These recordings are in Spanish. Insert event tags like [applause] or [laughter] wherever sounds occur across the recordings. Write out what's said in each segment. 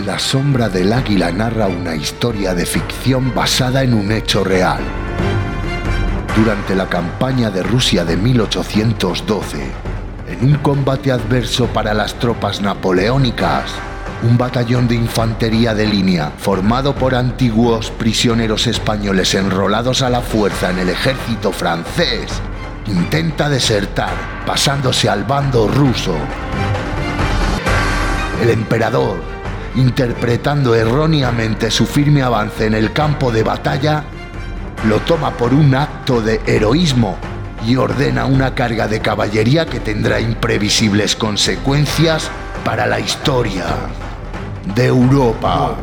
La sombra del águila narra una historia de ficción basada en un hecho real. Durante la campaña de Rusia de 1812, en un combate adverso para las tropas napoleónicas, un batallón de infantería de línea formado por antiguos prisioneros españoles enrolados a la fuerza en el ejército francés intenta desertar pasándose al bando ruso. El emperador, interpretando erróneamente su firme avance en el campo de batalla, lo toma por un acto de heroísmo y ordena una carga de caballería que tendrá imprevisibles consecuencias para la historia de Europa.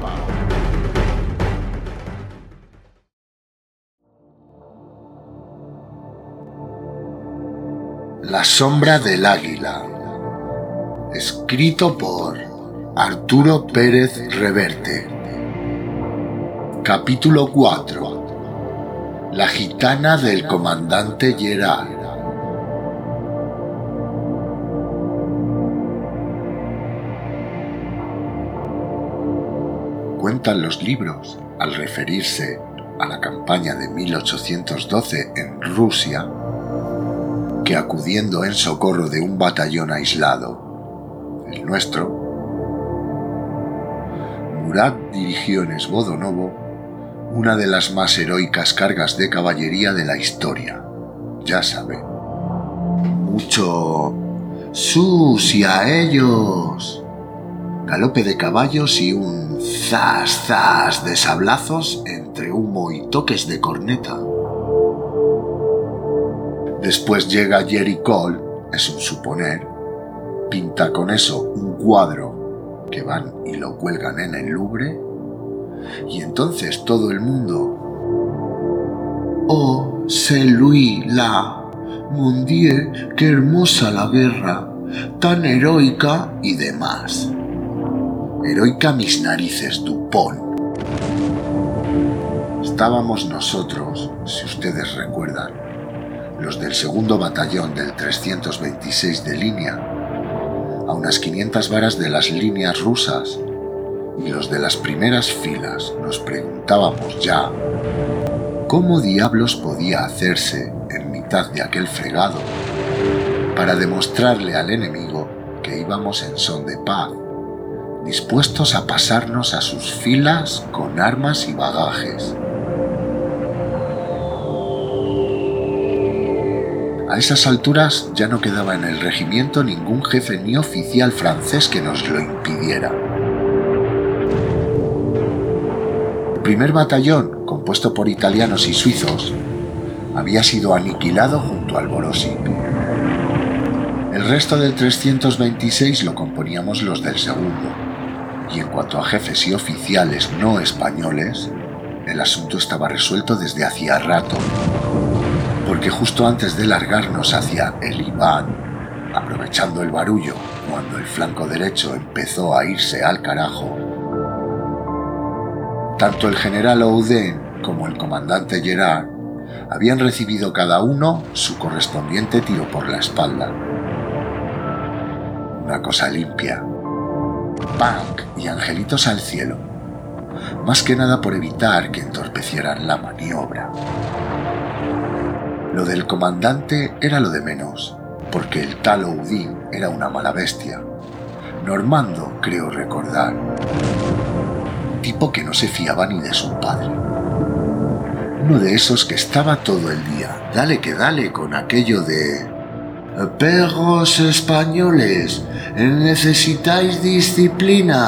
La sombra del águila. Escrito por Arturo Pérez Reverte. Capítulo 4. La gitana del comandante Gerard. Cuentan los libros, al referirse a la campaña de 1812 en Rusia, que acudiendo en socorro de un batallón aislado, el nuestro, Murat dirigió en Esbodonovo una de las más heroicas cargas de caballería de la historia. Ya sabe. Mucho sus y a ellos. Galope de caballos y un zas zas de sablazos entre humo y toques de corneta. Después llega Jerry Cole, es un suponer, pinta con eso un cuadro que van y lo cuelgan en el Louvre, y entonces todo el mundo, oh, c'est Louis la, mon Dieu, qué hermosa la guerra, tan heroica y demás. Heroica mis narices, Dupont. Estábamos nosotros, si ustedes recuerdan, los del segundo batallón del 326 de línea, a unas 500 varas de las líneas rusas, y los de las primeras filas nos preguntábamos ya cómo diablos podía hacerse en mitad de aquel fregado para demostrarle al enemigo que íbamos en son de paz, dispuestos a pasarnos a sus filas con armas y bagajes. A esas alturas ya no quedaba en el regimiento ningún jefe ni oficial francés que nos lo impidiera. El primer batallón, compuesto por italianos y suizos, había sido aniquilado junto al Borossi. El resto del 326 lo componíamos los del segundo, y en cuanto a jefes y oficiales no españoles, el asunto estaba resuelto desde hacía rato porque justo antes de largarnos hacia el Iván, aprovechando el barullo cuando el flanco derecho empezó a irse al carajo, tanto el general Ouden como el comandante Gerard habían recibido cada uno su correspondiente tiro por la espalda. Una cosa limpia. Punk y angelitos al cielo. Más que nada por evitar que entorpecieran la maniobra. Lo del comandante era lo de menos, porque el tal Oudin era una mala bestia. Normando, creo recordar. Tipo que no se fiaba ni de su padre. Uno de esos que estaba todo el día, dale que dale con aquello de... Perros españoles, necesitáis disciplina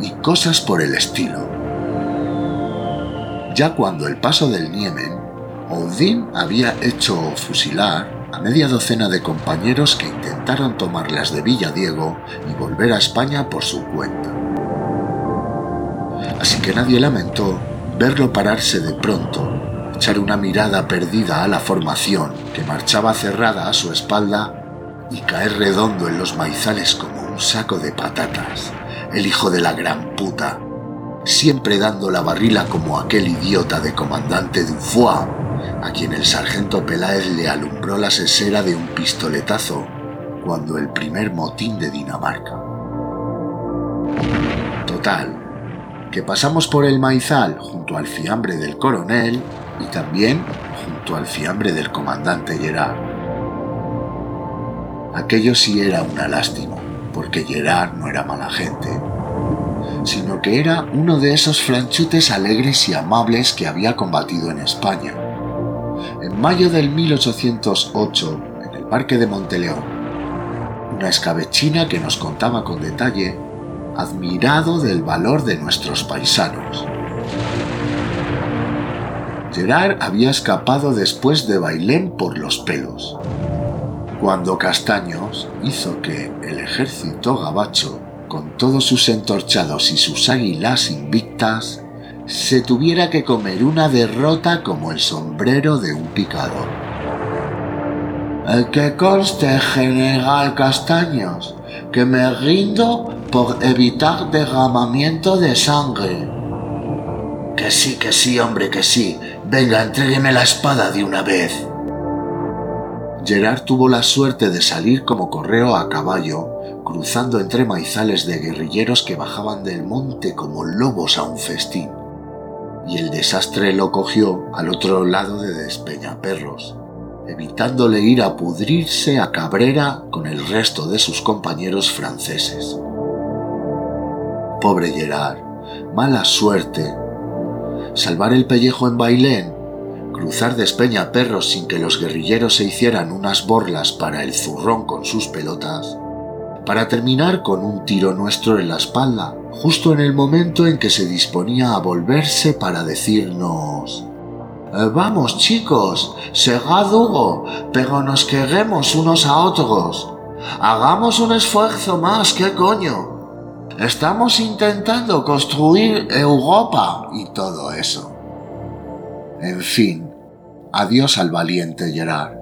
y cosas por el estilo. Ya cuando el paso del Niemen Odín había hecho fusilar a media docena de compañeros que intentaron tomar las de Villadiego y volver a España por su cuenta. Así que nadie lamentó verlo pararse de pronto, echar una mirada perdida a la formación que marchaba cerrada a su espalda y caer redondo en los maizales como un saco de patatas, el hijo de la gran puta, siempre dando la barrila como aquel idiota de comandante Dufois a quien el sargento Peláez le alumbró la sesera de un pistoletazo cuando el primer motín de Dinamarca. Total, que pasamos por el maizal junto al fiambre del coronel y también junto al fiambre del comandante Gerard. Aquello sí era una lástima, porque Gerard no era mala gente, sino que era uno de esos franchutes alegres y amables que había combatido en España. Mayo del 1808, en el Parque de Monteleón, una escabechina que nos contaba con detalle, admirado del valor de nuestros paisanos. Gerard había escapado después de Bailén por los pelos, cuando Castaños hizo que el ejército gabacho, con todos sus entorchados y sus águilas invictas, se tuviera que comer una derrota como el sombrero de un picador. El que conste, general Castaños, que me rindo por evitar derramamiento de sangre. Que sí, que sí, hombre, que sí. Venga, entrégueme la espada de una vez. Gerard tuvo la suerte de salir como correo a caballo, cruzando entre maizales de guerrilleros que bajaban del monte como lobos a un festín. Y el desastre lo cogió al otro lado de Despeñaperros, evitándole ir a pudrirse a Cabrera con el resto de sus compañeros franceses. Pobre Gerard, mala suerte salvar el pellejo en Bailén, cruzar despeña perros sin que los guerrilleros se hicieran unas borlas para el zurrón con sus pelotas, para terminar con un tiro nuestro en la espalda, justo en el momento en que se disponía a volverse para decirnos eh, Vamos chicos, segad Hugo, pero nos queremos unos a otros. Hagamos un esfuerzo más, ¿qué coño? Estamos intentando construir Europa y todo eso. En fin, adiós al valiente Gerard.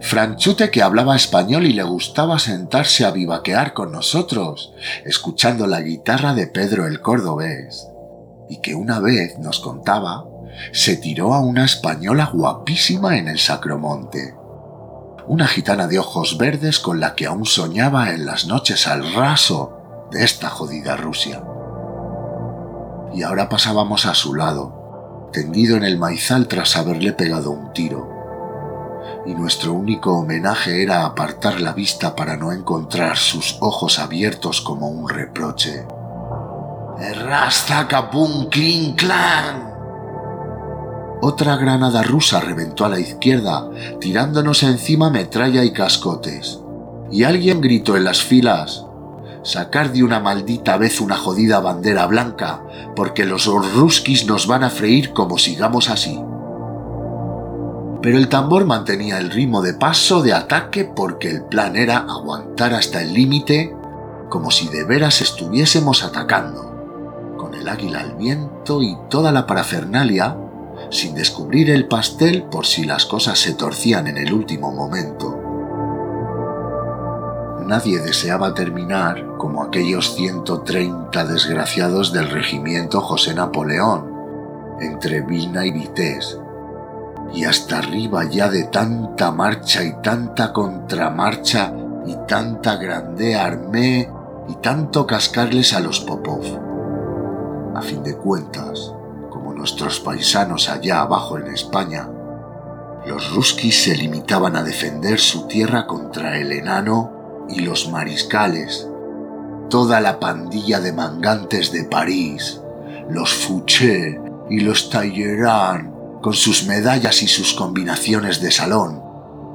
Franchute que hablaba español y le gustaba sentarse a vivaquear con nosotros, escuchando la guitarra de Pedro el Cordobés, y que una vez nos contaba, se tiró a una española guapísima en el Sacromonte. Una gitana de ojos verdes con la que aún soñaba en las noches al raso de esta jodida Rusia. Y ahora pasábamos a su lado, tendido en el maizal tras haberle pegado un tiro. Y nuestro único homenaje era apartar la vista para no encontrar sus ojos abiertos como un reproche. ¡Rasta capun clean clan! Otra granada rusa reventó a la izquierda, tirándonos encima metralla y cascotes. Y alguien gritó en las filas sacar de una maldita vez una jodida bandera blanca, porque los ruskis nos van a freír como sigamos así. Pero el tambor mantenía el ritmo de paso de ataque porque el plan era aguantar hasta el límite como si de veras estuviésemos atacando, con el águila al viento y toda la parafernalia, sin descubrir el pastel por si las cosas se torcían en el último momento. Nadie deseaba terminar como aquellos 130 desgraciados del regimiento José Napoleón, entre Vilna y Vités, y hasta arriba ya de tanta marcha y tanta contramarcha y tanta grande armé y tanto cascarles a los Popov. A fin de cuentas, como nuestros paisanos allá abajo en España, los ruskis se limitaban a defender su tierra contra el enano y los mariscales, toda la pandilla de mangantes de París, los Fouché y los Talleyrand, con sus medallas y sus combinaciones de salón,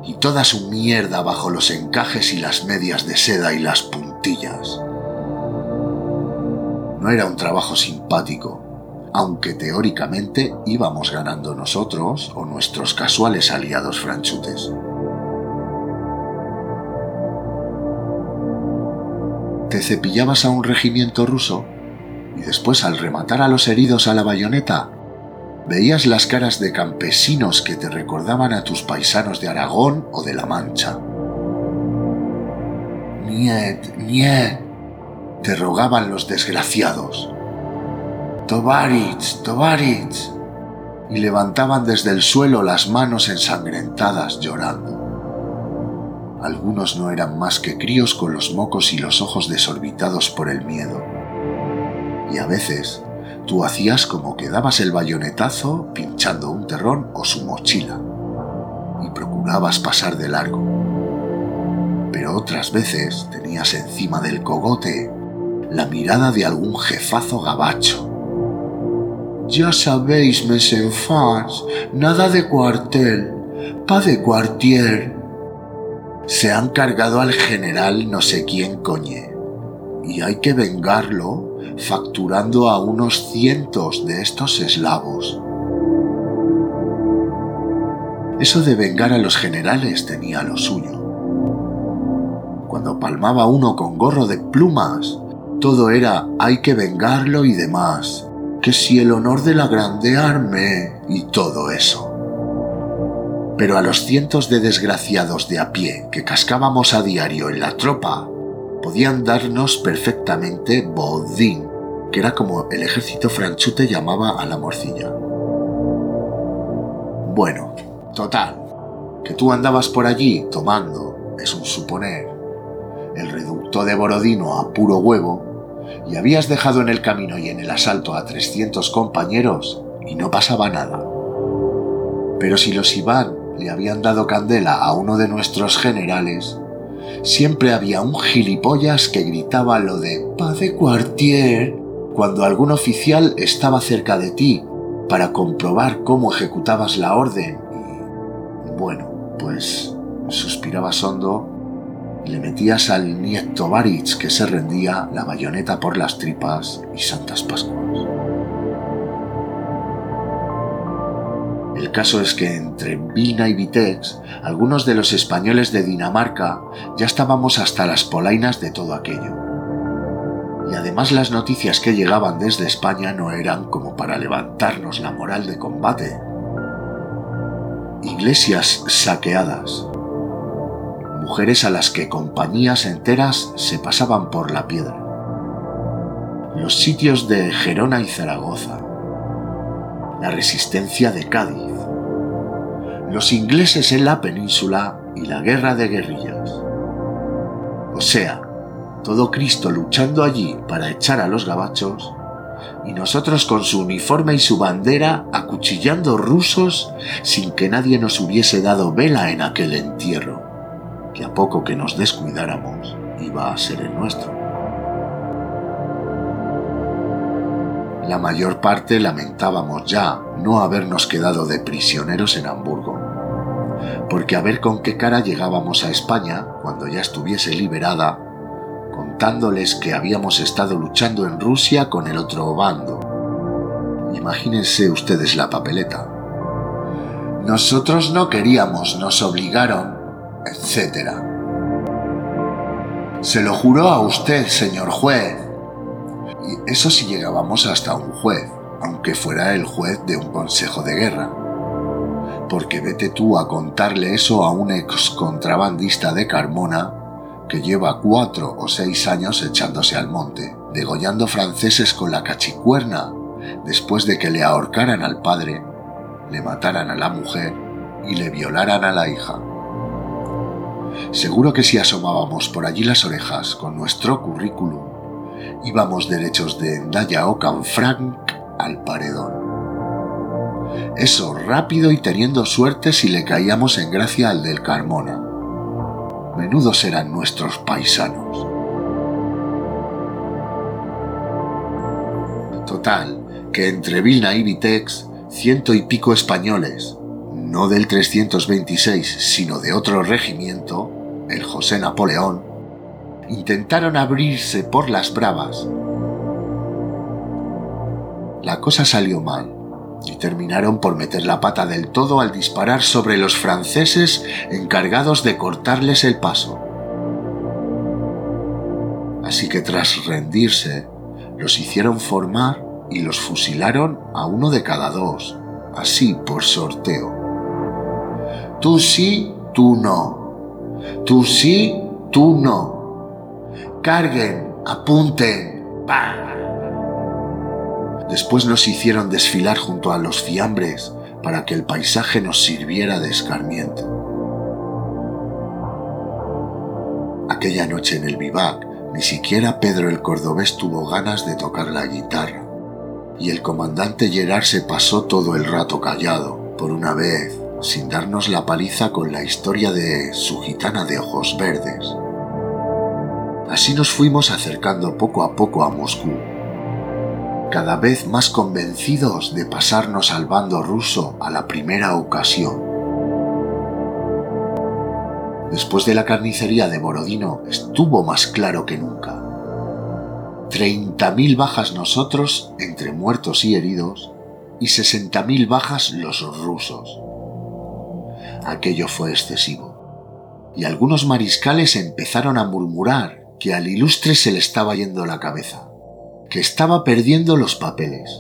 y toda su mierda bajo los encajes y las medias de seda y las puntillas. No era un trabajo simpático, aunque teóricamente íbamos ganando nosotros o nuestros casuales aliados franchutes. te cepillabas a un regimiento ruso y después al rematar a los heridos a la bayoneta, veías las caras de campesinos que te recordaban a tus paisanos de Aragón o de La Mancha. Niet, niet, te rogaban los desgraciados. Tovarich, Tovarich, y levantaban desde el suelo las manos ensangrentadas llorando. Algunos no eran más que críos con los mocos y los ojos desorbitados por el miedo. Y a veces tú hacías como que dabas el bayonetazo pinchando un terrón o su mochila y procurabas pasar de largo. Pero otras veces tenías encima del cogote la mirada de algún jefazo gabacho. Ya sabéis, mes enfants, nada de cuartel, pa de cuartier. Se han cargado al general no sé quién coñe, y hay que vengarlo facturando a unos cientos de estos eslavos. Eso de vengar a los generales tenía lo suyo. Cuando palmaba uno con gorro de plumas, todo era hay que vengarlo y demás, que si el honor de la grande arme y todo eso. Pero a los cientos de desgraciados de a pie que cascábamos a diario en la tropa, podían darnos perfectamente bodín, que era como el ejército franchute llamaba a la morcilla. Bueno, total, que tú andabas por allí tomando, es un suponer, el reducto de Borodino a puro huevo, y habías dejado en el camino y en el asalto a 300 compañeros y no pasaba nada. Pero si los Iván le habían dado candela a uno de nuestros generales, siempre había un gilipollas que gritaba lo de paz de cuartier cuando algún oficial estaba cerca de ti para comprobar cómo ejecutabas la orden. Y bueno, pues suspirabas hondo le metías al nieto Baritz que se rendía la bayoneta por las tripas y santas pascuas. El caso es que entre Vina y Vitex, algunos de los españoles de Dinamarca ya estábamos hasta las polainas de todo aquello. Y además las noticias que llegaban desde España no eran como para levantarnos la moral de combate. Iglesias saqueadas, mujeres a las que compañías enteras se pasaban por la piedra. Los sitios de Gerona y Zaragoza. La resistencia de Cádiz. Los ingleses en la península y la guerra de guerrillas. O sea, todo Cristo luchando allí para echar a los gabachos y nosotros con su uniforme y su bandera acuchillando rusos sin que nadie nos hubiese dado vela en aquel entierro que a poco que nos descuidáramos iba a ser el nuestro. La mayor parte lamentábamos ya no habernos quedado de prisioneros en Hamburgo, porque a ver con qué cara llegábamos a España cuando ya estuviese liberada, contándoles que habíamos estado luchando en Rusia con el otro bando. Imagínense ustedes la papeleta. Nosotros no queríamos, nos obligaron, etc. Se lo juró a usted, señor juez. Y eso si llegábamos hasta un juez, aunque fuera el juez de un consejo de guerra. Porque vete tú a contarle eso a un ex contrabandista de Carmona que lleva cuatro o seis años echándose al monte, degollando franceses con la cachicuerna, después de que le ahorcaran al padre, le mataran a la mujer y le violaran a la hija. Seguro que si asomábamos por allí las orejas con nuestro currículum, íbamos derechos de Endaya o Canfranc al paredón. Eso rápido y teniendo suerte si le caíamos en gracia al del Carmona. Menudos eran nuestros paisanos. Total, que entre Vilna y Vitex, ciento y pico españoles, no del 326, sino de otro regimiento, el José Napoleón, intentaron abrirse por las bravas. La cosa salió mal y terminaron por meter la pata del todo al disparar sobre los franceses encargados de cortarles el paso. Así que tras rendirse, los hicieron formar y los fusilaron a uno de cada dos, así por sorteo. Tú sí, tú no. Tú sí, tú no. Carguen, apunten. Después nos hicieron desfilar junto a los fiambres para que el paisaje nos sirviera de escarmiento. Aquella noche en el vivac Ni siquiera Pedro el Cordobés tuvo ganas de tocar la guitarra, y el comandante Gerard se pasó todo el rato callado, por una vez, sin darnos la paliza con la historia de su gitana de ojos verdes. Así nos fuimos acercando poco a poco a Moscú, cada vez más convencidos de pasarnos al bando ruso a la primera ocasión. Después de la carnicería de Borodino estuvo más claro que nunca. 30.000 bajas nosotros entre muertos y heridos y 60.000 bajas los rusos. Aquello fue excesivo. Y algunos mariscales empezaron a murmurar que al ilustre se le estaba yendo la cabeza, que estaba perdiendo los papeles.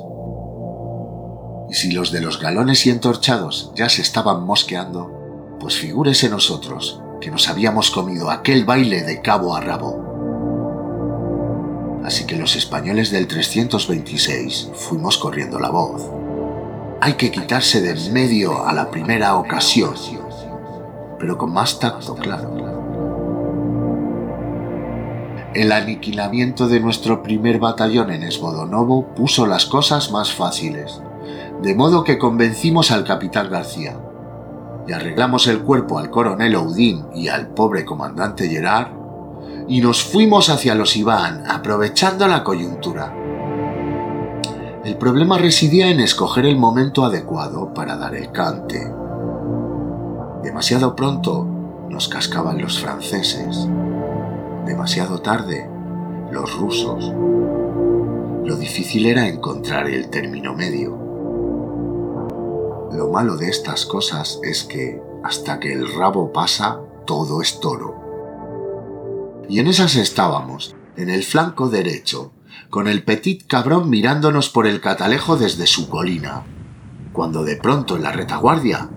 Y si los de los galones y entorchados ya se estaban mosqueando, pues figúrese nosotros que nos habíamos comido aquel baile de cabo a rabo. Así que los españoles del 326 fuimos corriendo la voz. Hay que quitarse de en medio a la primera ocasión, pero con más tacto, claro. El aniquilamiento de nuestro primer batallón en Esbodonovo puso las cosas más fáciles, de modo que convencimos al capitán García. Y arreglamos el cuerpo al coronel Oudin y al pobre comandante Gerard, y nos fuimos hacia los Iván, aprovechando la coyuntura. El problema residía en escoger el momento adecuado para dar el cante. Demasiado pronto nos cascaban los franceses demasiado tarde, los rusos. Lo difícil era encontrar el término medio. Lo malo de estas cosas es que hasta que el rabo pasa, todo es toro. Y en esas estábamos, en el flanco derecho, con el petit cabrón mirándonos por el catalejo desde su colina, cuando de pronto en la retaguardia,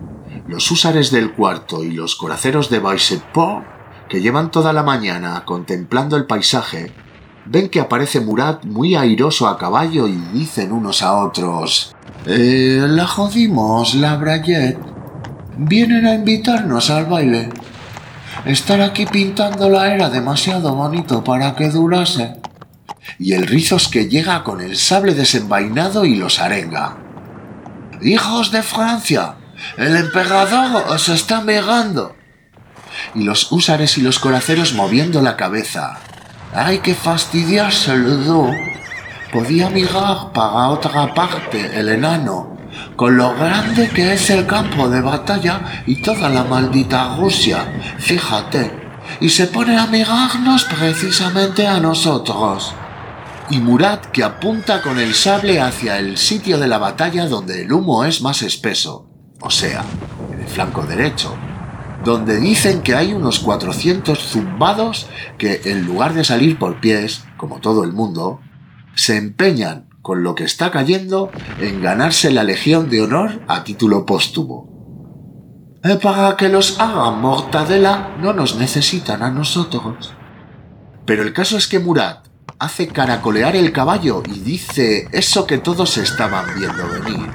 los húsares del cuarto y los coraceros de Baiseport que llevan toda la mañana contemplando el paisaje, ven que aparece Murat muy airoso a caballo y dicen unos a otros eh, La jodimos, la Brayet. Vienen a invitarnos al baile. Estar aquí pintándola era demasiado bonito para que durase. Y el Rizos que llega con el sable desenvainado y los arenga. ¡Hijos de Francia! ¡El emperador os está megando! Y los húsares y los coraceros moviendo la cabeza. ¡Ay, qué fastidiarse el Podía mirar para otra parte el enano, con lo grande que es el campo de batalla y toda la maldita Rusia, fíjate, y se pone a mirarnos precisamente a nosotros. Y Murat que apunta con el sable hacia el sitio de la batalla donde el humo es más espeso, o sea, en el flanco derecho, donde dicen que hay unos 400 zumbados que, en lugar de salir por pies, como todo el mundo, se empeñan con lo que está cayendo en ganarse la Legión de Honor a título póstumo. Eh, para que los hagan mortadela no nos necesitan a nosotros. Pero el caso es que Murat hace caracolear el caballo y dice eso que todos estaban viendo venir.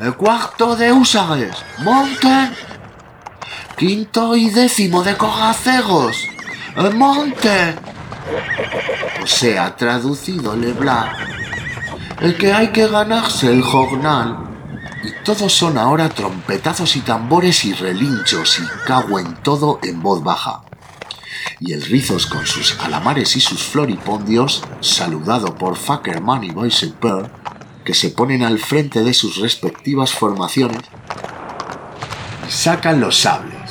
El cuarto de húsares, monten Quinto y décimo de cogacegos. ¡El monte! O sea, traducido Leblanc. El que hay que ganarse el jornal. Y todos son ahora trompetazos y tambores y relinchos y cago en todo en voz baja. Y el Rizos con sus alamares y sus floripondios, saludado por Fackerman y Boise que se ponen al frente de sus respectivas formaciones, sacan los sables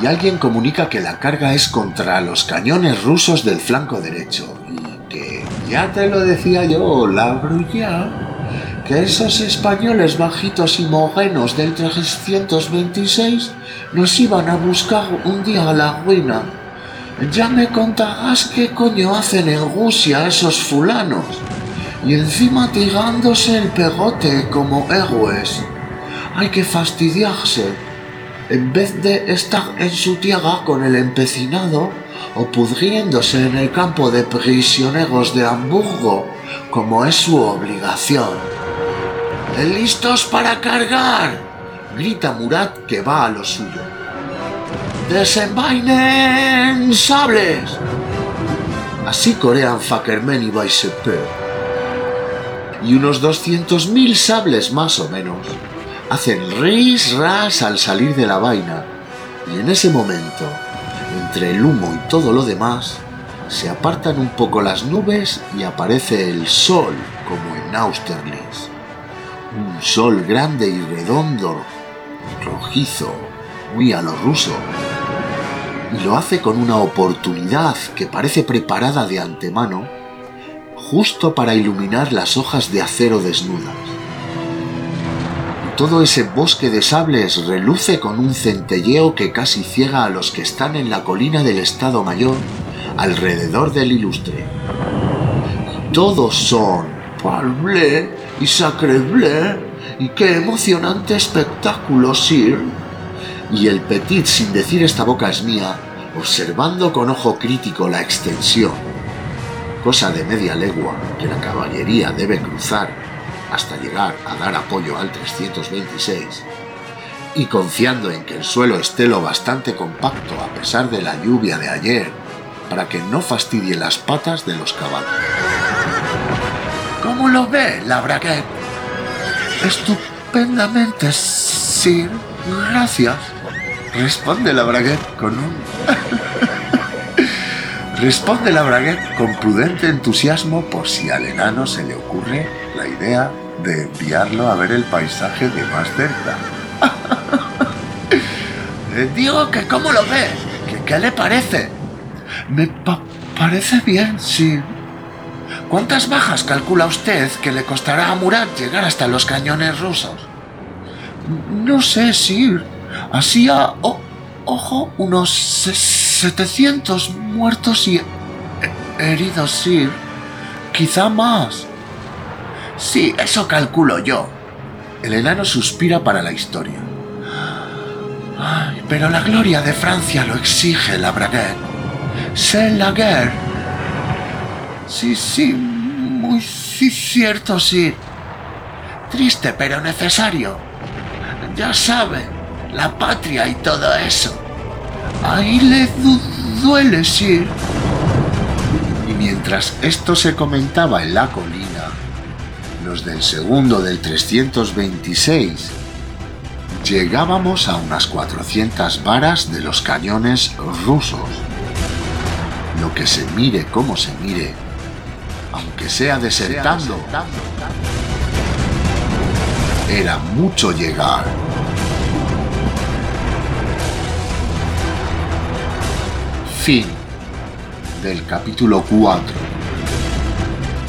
y alguien comunica que la carga es contra los cañones rusos del flanco derecho y que, ya te lo decía yo, la brulla, que esos españoles bajitos y morenos del 326 nos iban a buscar un día a la ruina. Ya me contarás qué coño hacen en Rusia esos fulanos. Y encima tirándose el pegote como héroes. Hay que fastidiarse en vez de estar en su tierra con el empecinado o pudriéndose en el campo de prisioneros de Hamburgo, como es su obligación. ¡Listos para cargar! grita Murat que va a lo suyo. ¡Desenvainen sables! Así corean Fakermen y Baisepe. Y unos 200.000 sables más o menos hacen ris ras al salir de la vaina. Y en ese momento, entre el humo y todo lo demás, se apartan un poco las nubes y aparece el sol como en Austerlitz. Un sol grande y redondo, rojizo, muy a lo ruso. Y lo hace con una oportunidad que parece preparada de antemano, justo para iluminar las hojas de acero desnudas. Todo ese bosque de sables reluce con un centelleo que casi ciega a los que están en la colina del Estado Mayor alrededor del ilustre. Todos son parblé y sacreblé y qué emocionante espectáculo, Sir. Y el Petit, sin decir esta boca es mía, observando con ojo crítico la extensión, cosa de media legua que la caballería debe cruzar hasta llegar a dar apoyo al 326, y confiando en que el suelo esté lo bastante compacto a pesar de la lluvia de ayer para que no fastidie las patas de los caballos. ¿Cómo lo ve, la braguette? Estupendamente, Sir. Gracias. Responde la braguette con un... [laughs] Responde la braguette con prudente entusiasmo por si al enano se le ocurre idea de enviarlo a ver el paisaje de más cerca. [laughs] Digo que cómo lo ve, que qué le parece. Me parece bien, sí. ¿Cuántas bajas calcula usted que le costará a Murat llegar hasta los cañones rusos? No sé, Sir. Así a ojo, unos 700 muertos y heridos, Sir. Quizá más. Sí, eso calculo yo. El enano suspira para la historia. Pero la gloria de Francia lo exige, la braguette. C'est la guerre. Sí, sí, muy cierto, sí. Triste, pero necesario. Ya sabe, la patria y todo eso. Ahí le duele, sí. Y mientras esto se comentaba en la del segundo del 326 llegábamos a unas 400 varas de los cañones rusos lo que se mire como se mire, aunque sea desertando, era mucho llegar. Fin del capítulo 4.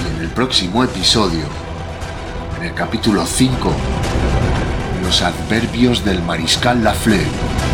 Y en el próximo episodio, en el capítulo 5, los adverbios del mariscal Lafleur.